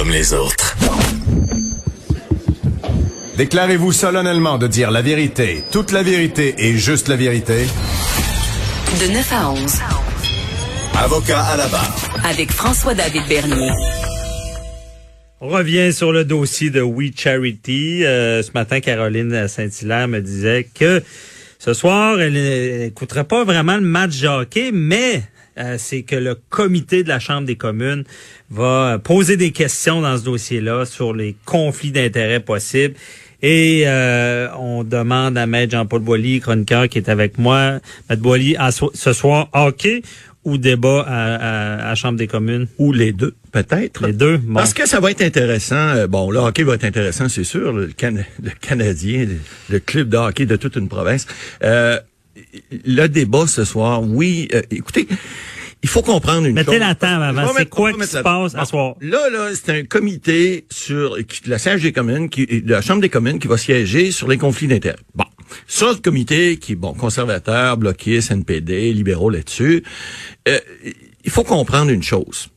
comme les autres. Déclarez-vous solennellement de dire la vérité, toute la vérité et juste la vérité. De 9 à 11. Avocat à la barre. Avec François-David Bernier. On revient sur le dossier de We Charity. Euh, ce matin, Caroline Saint-Hilaire me disait que ce soir, elle n'écouterait pas vraiment le match de hockey, mais euh, c'est que le comité de la Chambre des communes va poser des questions dans ce dossier-là sur les conflits d'intérêts possibles. Et euh, on demande à Maître Jean-Paul Boilly, chroniqueur qui est avec moi, Maître Boilly, ce soir, hockey ou débat à, à, Chambre des communes? Ou les deux, peut-être. Les deux, Parce que ça va être intéressant. Euh, bon, le hockey va être intéressant, c'est sûr. Le, le, Canadien, le, club de hockey de toute une province. Euh, le débat ce soir, oui, euh, écoutez, il faut comprendre une Mettez chose. Mettez la table avant. C'est quoi qui se passe à soir? Là, là, c'est un comité sur la siège des communes, qui, de la Chambre des communes qui va siéger sur les conflits d'intérêts. Bon. Ça, le comité qui est, bon, conservateur, bloquiste, NPD, libéraux là-dessus, euh, il faut comprendre une chose.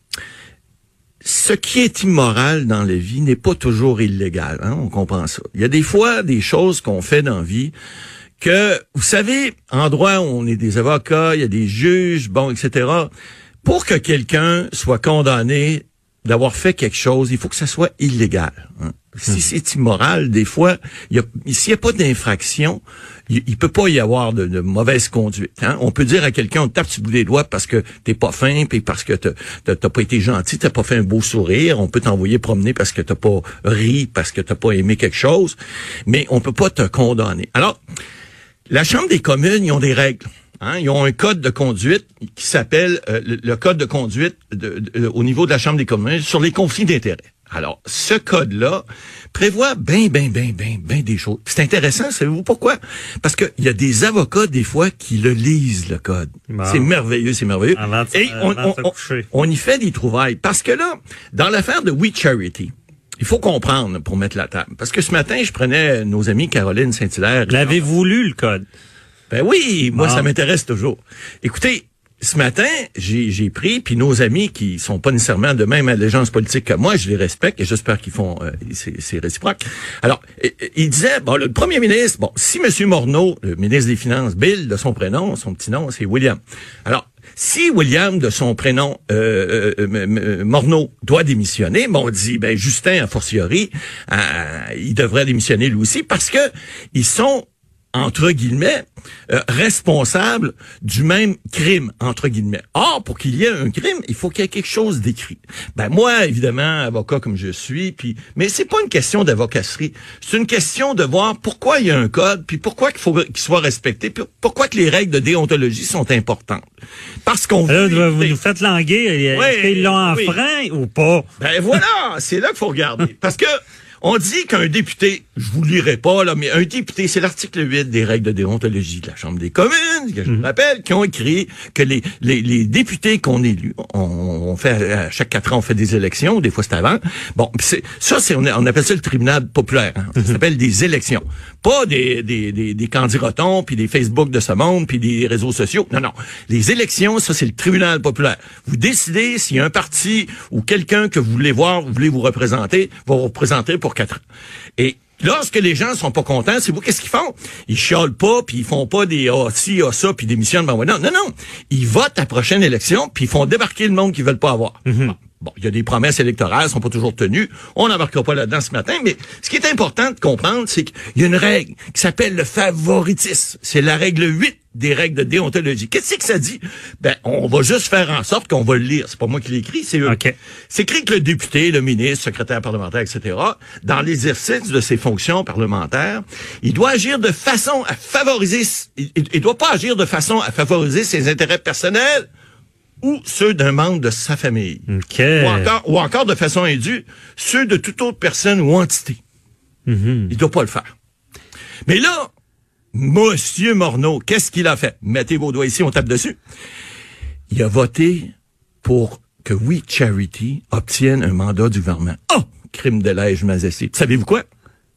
Ce qui est immoral dans la vie n'est pas toujours illégal. Hein? On comprend ça. Il y a des fois des choses qu'on fait dans la vie que, vous savez, en droit, on est des avocats, il y a des juges, bon, etc. Pour que quelqu'un soit condamné d'avoir fait quelque chose, il faut que ça soit illégal. Hein. Si hmm. c'est immoral, des fois, s'il n'y a pas d'infraction, il, il, peut pas y avoir de, mauvaise conduite. Hein. On peut dire à quelqu'un, on tape sur bout des doigts parce que t'es pas fin, puis parce que t'as pas été gentil, t'as pas fait un beau sourire. On peut t'envoyer promener parce que t'as pas ri, parce que t'as pas aimé quelque chose, mais on peut pas te condamner. Alors, la Chambre des communes, ils ont des règles. Hein? Ils ont un code de conduite qui s'appelle euh, le, code de conduite au niveau de la Chambre des communes sur les conflits d'intérêts. Alors, ce code-là prévoit bien, bien, bien, bien, bien des choses. C'est intéressant, savez-vous pourquoi? Parce qu'il y a des avocats, des fois, qui le lisent, le code. C'est merveilleux, c'est merveilleux. Et on, on, y fait des trouvailles. Parce que là, dans l'affaire de We Charity, il faut comprendre pour mettre la table. Parce que ce matin, je prenais nos amis Caroline Saint-Hilaire. L'avez-vous lu, le code? Ben oui, moi, ça m'intéresse toujours. Écoutez, ce matin, j'ai pris, puis nos amis qui sont pas nécessairement de même allégeance politique que moi, je les respecte et j'espère qu'ils font, euh, c'est réciproque. Alors, il disait, bon, le premier ministre, bon, si M. Morneau, le ministre des Finances, Bill, de son prénom, son petit nom, c'est William. Alors, si William, de son prénom euh, euh, euh Morneau, doit démissionner, bon, on dit, ben Justin, a fortiori, il devrait démissionner lui aussi parce que ils sont entre guillemets, euh, responsable du même crime, entre guillemets. Or, pour qu'il y ait un crime, il faut qu'il y ait quelque chose d'écrit. Ben moi, évidemment, avocat comme je suis, puis mais c'est pas une question d'avocasserie. C'est une question de voir pourquoi il y a un code, puis pourquoi il faut qu'il soit respecté, puis pourquoi que les règles de déontologie sont importantes. Parce qu'on veut... vous nous faites languer, oui, ils l'ont enfreint ou pas? Ben voilà, c'est là qu'il faut regarder. Parce que on dit qu'un député, je vous lirai pas, là, mais un député, c'est l'article 8 des règles de déontologie de la Chambre des communes, que je mhm. rappelle, qui ont écrit que les, les, les députés qu'on élu, on, on, fait, à chaque quatre ans, on fait des élections, des fois c'est avant. Bon, c'est, ça, c'est, on, appelle ça le tribunal populaire. Hein. Ça mhm. s'appelle des élections. Pas des, des, des, des candidatons, puis des Facebook de ce monde, puis des réseaux sociaux. Non, non. Les élections, ça, c'est le tribunal populaire. Vous décidez s'il y a un parti ou quelqu'un que vous voulez voir, vous voulez vous représenter, va vous représenter pour Et Lorsque les gens sont pas contents, c'est vous qu'est-ce qu'ils font? Ils chiolent pas, puis ils font pas des ah ci ah ça, puis démissionnent. Ben non, non, non. Ils votent à la prochaine élection, puis ils font débarquer le monde qu'ils veulent pas avoir. Mhm. Bon, il y a des promesses électorales, sont pas toujours tenues. On n'embarquera pas là-dedans ce matin, mais ce qui est important de comprendre, c'est qu'il y a une règle qui s'appelle le favoritisme. C'est la règle 8 des règles de déontologie. Qu'est-ce que ça dit? Ben, on va juste faire en sorte qu'on va le lire. C'est pas moi qui l'écris, c'est eux. C'est écrit que le député, le ministre, secrétaire parlementaire, etc., dans l'exercice de ses fonctions parlementaires, il doit agir de façon à favoriser, il, il doit pas agir de façon à favoriser ses intérêts personnels ou ceux d'un membre de sa famille. Ou, encore, ou encore, de façon indue, ceux de toute autre personne ou entité. Mm-hmm. Il doit pas le faire. Mais là, Monsieur Morneau, qu'est-ce qu'il a fait? Mettez vos doigts ici, on tape dessus. Il a voté pour que We Charity obtienne un mandat du gouvernement. Oh! Crime de lège mazessé. Savez-vous quoi?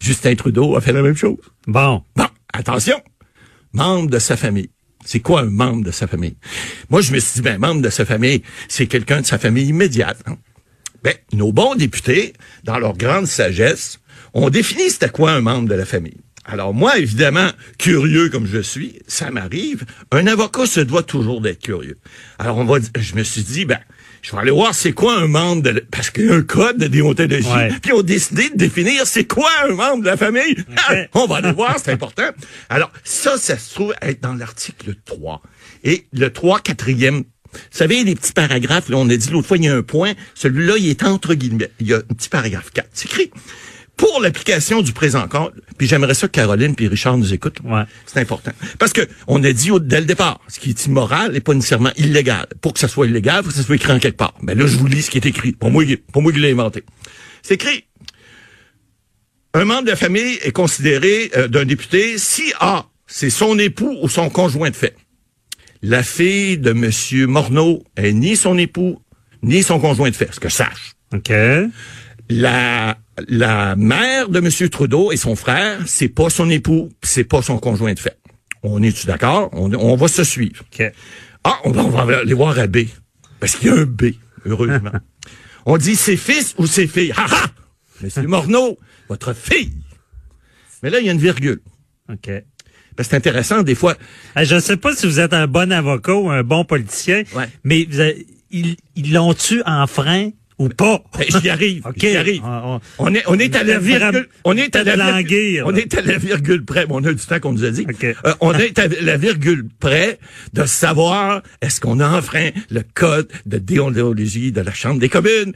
Justin Trudeau a fait la même chose. Bon. Bon, attention. Membre de sa famille. C'est quoi un membre de sa famille? Moi, je me suis dit, ben, membre de sa famille, c'est quelqu'un de sa famille immédiate. Hein. Ben, nos bons députés, dans leur grande sagesse, ont défini c'était quoi un membre de la famille. Alors moi, évidemment, curieux comme je suis, ça m'arrive. Un avocat se doit toujours d'être curieux. Alors on va, je me suis dit, ben, je vais aller voir c'est quoi un membre de, la- parce qu'il y a un code de déontologie. Ouais. Puis on décidé de définir c'est quoi un membre de la famille. On va aller voir, c'est important. Alors ça, ça se trouve être dans l'article 3. Et le 3, quatrième vous savez, les petits paragraphes, là, on a dit l'autre fois, il y a un point. Celui-là, il est entre guillemets. Il y a un petit paragraphe 4. C'est écrit. Pour l'application du présent code, puis j'aimerais ça que Caroline puis Richard nous écoutent. Ouais. C'est important. Parce que on a dit au, dès le départ, ce qui est immoral n'est pas nécessairement illégal. Pour que ça soit illégal, il faut que ça soit écrit en quelque part. Mais là, je vous lis ce qui est écrit. Pour moi, pour moi, il l'a inventé. C'est écrit. Un membre de la famille est considéré euh, d'un député si A, c'est son époux ou son conjoint de fait. La fille de M. Morneau est ni son époux, ni son conjoint de fait, ce que je sache. OK. La, la mère de M. Trudeau et son frère, c'est pas son époux, c'est pas son conjoint de fait. On est-tu d'accord? On, on va se suivre. OK. Ah, on va, on va aller voir à B. Parce qu'il y a un B, heureusement. on dit ses fils ou ses filles. Ha ha! Monsieur Morneau, votre fille. Mais là, il y a une virgule. OK. C'est intéressant, des fois. Hey, je ne sais pas si vous êtes un bon avocat ou un bon politicien, Ouais. mais vous avez- ils ils l'ont-tu en frein ou pas? Ben, j'y arrive. OK. J'y arrive. On- on- On est, on est à la virgule. On est à la virgule. On est à la virgule près. Bon, on a du temps qu'on nous a dit. OK. Euh, on est à la virgule près de savoir est-ce qu'on a enfreint le code de déontologie de la Chambre des communes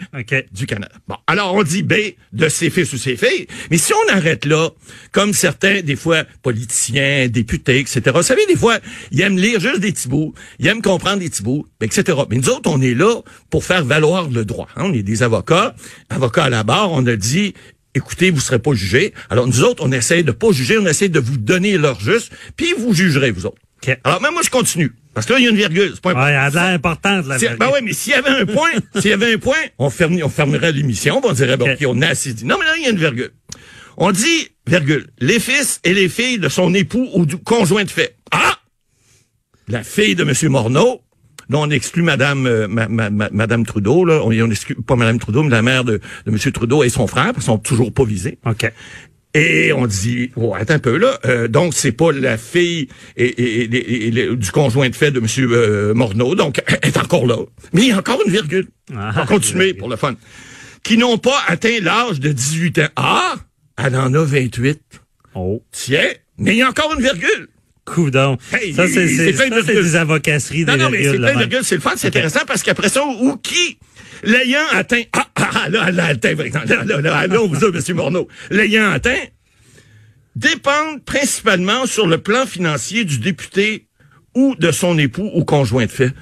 du Canada. Bon, alors on dit B de ses fils ou ses filles, mais si on arrête là, comme certains, des fois, politiciens, députés, etc., vous savez, des fois, ils aiment lire juste des petits bouts, ils aiment comprendre des petits bouts, etc. Mais nous autres, on est là pour faire valoir le droit. hein. On est des avocats, avocats à la barre, on a dit... Écoutez, vous serez pas jugés. Alors nous autres, on essaie de pas juger, on essaie de vous donner l'heure juste, puis vous jugerez vous autres. OK. Alors même moi je continue parce que là il y a une virgule, c'est pas Ouais, elle a l'air importante, la si- virgule. ben ouais, mais s'il y avait un point, s'il y avait un point, on, ferme, on fermerait l'émission, on dirait, bon, Ok. OK, on a assez dit. Non, mais là, il y a une virgule. On dit, virgule, les fils et les filles de son époux ou du conjoint de fait. Ah! La fille de M. Morneau, dont on exclut Madame, euh, ma- ma- ma- Madame Trudeau, là, on, on exclut pas Madame Trudeau, mais la mère de, de M. Trudeau et son frère, parce qu'ils sont toujours pas visés. OK. Et on dit, oh, attends un peu là, euh, donc c'est pas la fille et, et- et- et- du conjoint de fait de M. euh, Morneau, donc elle est encore là. Mais il y a encore une virgule. Ah, on va continuer pour le fun. Qui n'ont pas atteint l'âge de 18 ans. Ah, elle en a 28. Oh. Tiens, mais il y a encore une virgule. Coudon. Hey, ça, c'est des avocasseries, Non, des non, mais c'est plein là, de virgules, c'est le fun, c'est intéressant parce qu'après ça, ou qui, l'ayant atteint, ah, ah, ah, là, là, atteint, par exemple, là, là, là, là, vous a, M. Morneau, l'ayant atteint, dépendent principalement sur le plan financier du député ou de son époux ou conjoint de fait.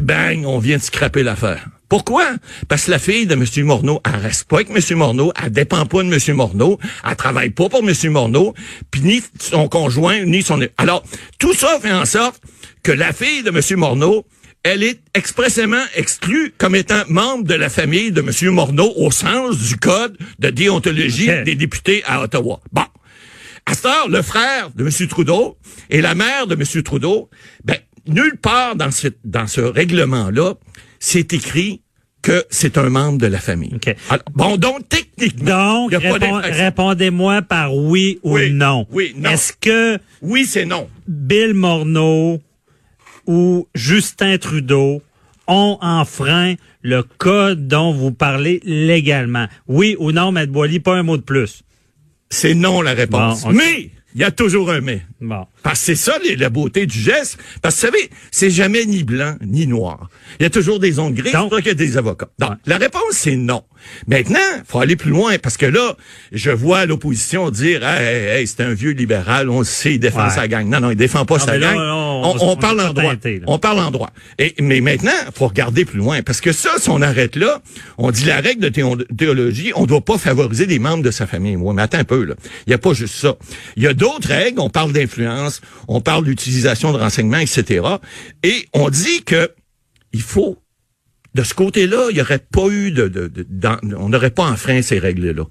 Bang, on vient de scraper l'affaire. Pourquoi? Parce que la fille de M. Morneau, elle reste pas avec M. Morneau, elle dépend pas de M. Morneau, elle travaille pas pour M. Morneau, puis ni son conjoint, ni son... Alors, tout ça fait en sorte que la fille de M. Morneau, elle est expressément exclue comme étant membre de la famille de M. Morneau au sens du code de déontologie des députés à Ottawa. Bon. À cette heure, le frère de M. Trudeau et la mère de M. Trudeau, ben, nulle part dans ce, dans ce règlement-là, c'est écrit que c'est un membre de la famille. Alors, bon, donc, techniquement, Donc, répondez-moi par oui ou Oui, non. oui, non. Est-ce que Oui, c'est non. Bill Morneau ou Justin Trudeau ont enfreint le code dont vous parlez légalement? Oui ou non, Maître Boily, pas un mot de plus. C'est non la réponse. Bon. Mais, il y a toujours un mais. Bon. Parce que c'est ça les- la beauté du geste. Parce que vous savez, c'est jamais ni blanc ni noir. Il y a toujours des ondes grises. C'est Donc- qu'il y a des avocats. Donc, Ouais. la réponse, c'est non. Maintenant, faut aller plus loin parce que là, je vois l'opposition dire Hey, hey, hey, c'est un vieux libéral, on le sait, il défend Ouais. sa gang. Non, non, il défend pas Non, sa là, gang. on on, va- on on parle en droit. On parle en droit. Et, mais maintenant, faut regarder plus loin. Parce que ça, si on arrête là, on dit la règle de théo- théologie, on doit pas favoriser les membres de sa famille. Ouais, mais attends un peu, là. Il y a pas juste ça. Il y a d'autres règles. On parle d'influence, on parle d'utilisation de renseignements, etc. Et on dit que il faut de ce côté-là, il n'y aurait pas eu de, de, de- dans- on n'aurait pas enfreint ces règles-là.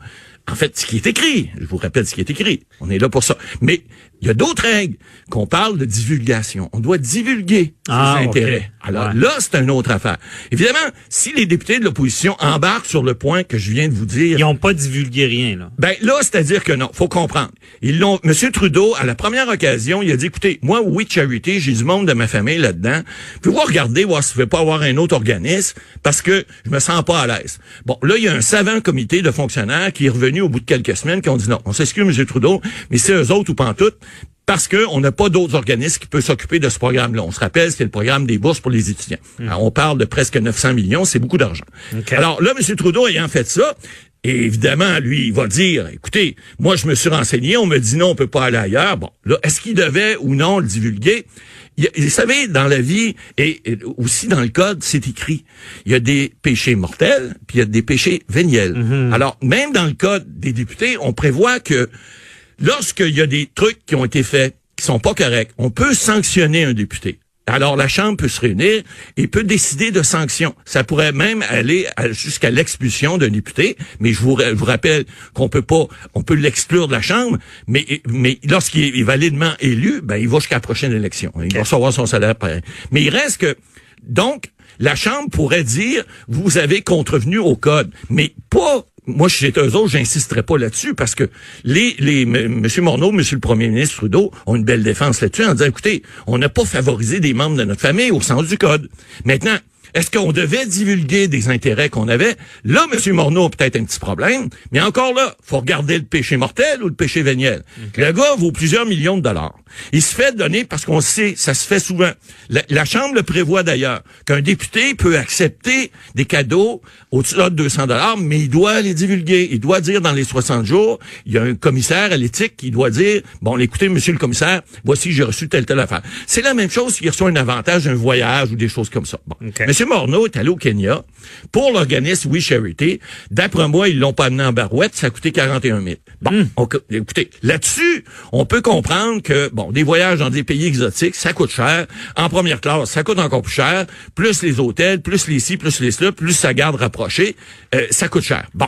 En fait, ce qui est écrit, je vous rappelle ce qui est écrit, on est là pour ça. Mais il y a d'autres règles qu'on parle de divulgation. On doit divulguer Ah, ses intérêts. Alors Ouais. là, c'est une autre affaire. Évidemment, si les députés de l'opposition embarquent sur le point que je viens de vous dire, Ils n'ont pas divulgué rien, là. ben là, c'est-à-dire que non, faut comprendre. Ils l'ont. Monsieur Trudeau, à la première occasion, il a dit écoutez, moi, oui, Charity, j'ai du monde de ma famille là-dedans. Pouvez-vous regarder voir si vous pouvez pas avoir un autre organisme parce que je me sens pas à l'aise. Bon, là, il y a un savant comité de fonctionnaires qui est revenu au bout de quelques semaines qui ont dit non, on s'excuse, Monsieur Trudeau, mais c'est eux autres ou pas en tout. Parce que on n'a pas d'autres organismes qui peuvent s'occuper de ce programme-là. On se rappelle, c'est le programme des bourses pour les étudiants. Alors, on parle de presque 900 millions, c'est beaucoup d'argent. Alors là, M. Trudeau ayant fait ça, et évidemment, lui, il va dire, écoutez, moi, je me suis renseigné, on me dit non, on peut pas aller ailleurs. Bon, là, est-ce qu'il devait ou non le divulguer? Il y a- vous savez, dans la vie, et, et aussi dans le code, c'est écrit. Il y a des péchés mortels, puis il y a des péchés véniels. Alors, même dans le code des députés, on prévoit que lorsqu'il y a des trucs qui ont été faits qui sont pas corrects, on peut sanctionner un député. Alors la Chambre peut se réunir et peut décider de sanctions. Ça pourrait même aller jusqu'à l'expulsion d'un député, mais je vous, ra- je vous rappelle qu'on peut pas, on peut l'exclure de la Chambre, mais, mais lorsqu'il est validement élu, ben il va jusqu'à la prochaine élection. Il va recevoir son salaire. pareil. Mais il reste que donc la Chambre pourrait dire vous avez contrevenu au code, mais pas moi, j'étais eux autres, j'insisterais pas là-dessus parce que les, les, M. Morneau, Monsieur le Premier ministre Trudeau ont une belle défense là-dessus en disant, écoutez, on n'a pas favorisé des membres de notre famille au sens du code. Maintenant, est-ce qu'on devait divulguer des intérêts qu'on avait? Là, M. Morneau a peut-être un petit problème, mais encore là, faut regarder le péché mortel ou le péché véniel. Le gars vaut plusieurs millions de dollars. Il se fait donner, parce qu'on sait, ça se fait souvent. La, la Chambre le prévoit d'ailleurs, qu'un député peut accepter des cadeaux au-dessus de 200 dollars, mais il doit les divulguer. Il doit dire dans les 60 jours, il y a un commissaire à l'éthique qui doit dire, bon, écoutez, monsieur le commissaire, voici, j'ai reçu telle, telle affaire. C'est la même chose s'il reçoit un avantage, un voyage ou des choses comme ça. Bon. Monsieur Morneau est allé au Kenya pour l'organisme We Charity. D'après moi, ils l'ont pas amené en barouette, ça a coûté 41 000. Bon, on- écoutez, là-dessus, on peut comprendre que, bon, des voyages dans des pays exotiques, ça coûte cher. En première classe, ça coûte encore plus cher. Plus les hôtels, plus les ci, plus les cela, plus sa garde rapprochée, euh, ça coûte cher. Bon.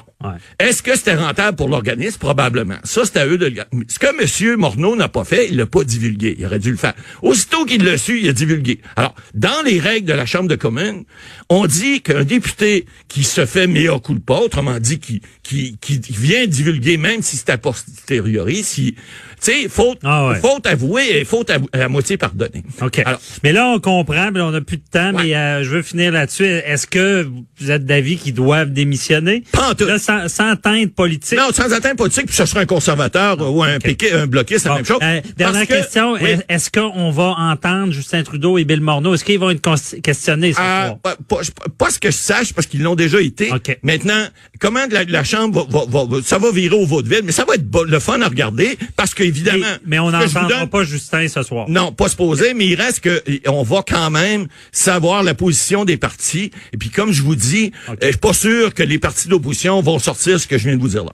Est-ce que c'était rentable pour l'organisme? Probablement. Ça, c'est à eux de le. Ce que M. Morneau n'a pas fait, il l'a pas divulgué. Il aurait dû le faire. Aussitôt qu'il l'a su, il a divulgué. Alors, dans les règles de la Chambre de communes, on dit qu'un député qui se fait mea culpa, autrement dit, qui, qui, qui vient divulguer, même si c'est a posteriori, si, tu sais, faute, Ah ouais. faute avouée et faute à, à moitié pardonnée. OK. Alors, mais là, on comprend, mais on n'a plus de temps, Ouais. mais euh, je veux finir là-dessus. Est-ce que vous êtes d'avis qu'ils doivent démissionner? Pas en tout. Là, sans, sans teinte politique. non, sans atteinte politique, puis ce sera un conservateur ou un piquet, un bloquiste, c'est la Bon, même chose. euh, dernière que- question. Oui. Est-ce qu'on va entendre Justin Trudeau et Bill Morneau? Est-ce qu'ils vont être questionnés ce Ah, soir? pas, pas, pas ce que je sache, parce qu'ils l'ont déjà été. OK. Maintenant, comment la, la Chambre va, va- va- ça va virer au vaudeville, mais ça va être le fun à regarder, parce qu'évidemment... Mais, mais on je n'entendra pas Justin ce soir. Non, pas se poser, mais il reste que on va quand même savoir la position des partis. Et puis, comme je vous dis, euh, je suis pas sûr que les partis d'opposition vont sortir ce que je viens de vous dire là.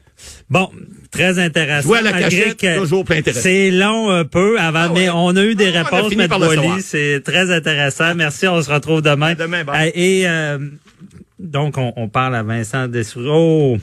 Bon, très intéressant. À la cachette, toujours plein intéressant. C'est long un peu avant, Ah ouais. mais on a eu des Ah, réponses, M. C'est très intéressant. Merci, on se retrouve demain. À demain, bye. Euh, Et euh, donc, on, on parle à Vincent Dessoureau.